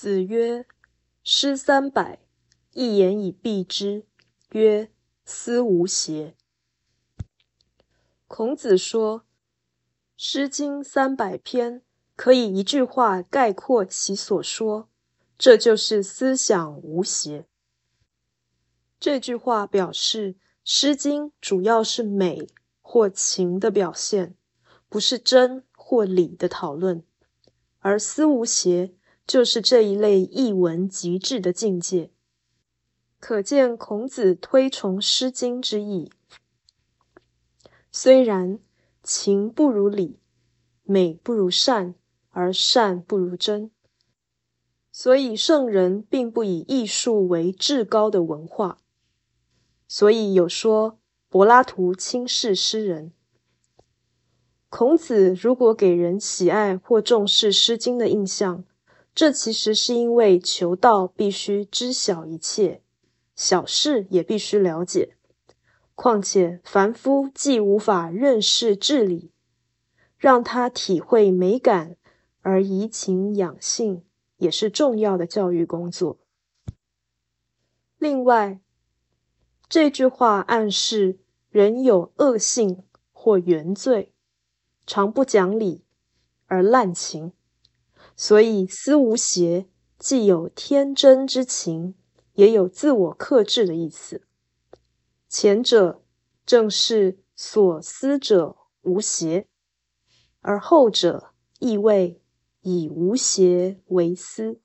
子曰：“诗三百，一言以蔽之，曰：思无邪。”孔子说，《诗经》三百篇可以一句话概括其所说，这就是思想无邪。这句话表示，《诗经》主要是美或情的表现，不是真或理的讨论，而思无邪。就是这一类译文极致的境界，可见孔子推崇《诗经》之意。虽然情不如理，美不如善，而善不如真，所以圣人并不以艺术为至高的文化。所以有说柏拉图轻视诗人。孔子如果给人喜爱或重视《诗经》的印象，这其实是因为求道必须知晓一切，小事也必须了解。况且凡夫既无法认识治理，让他体会美感而怡情养性，也是重要的教育工作。另外，这句话暗示人有恶性或原罪，常不讲理而滥情。所以，思无邪既有天真之情，也有自我克制的意思。前者正是所思者无邪，而后者意味以无邪为思。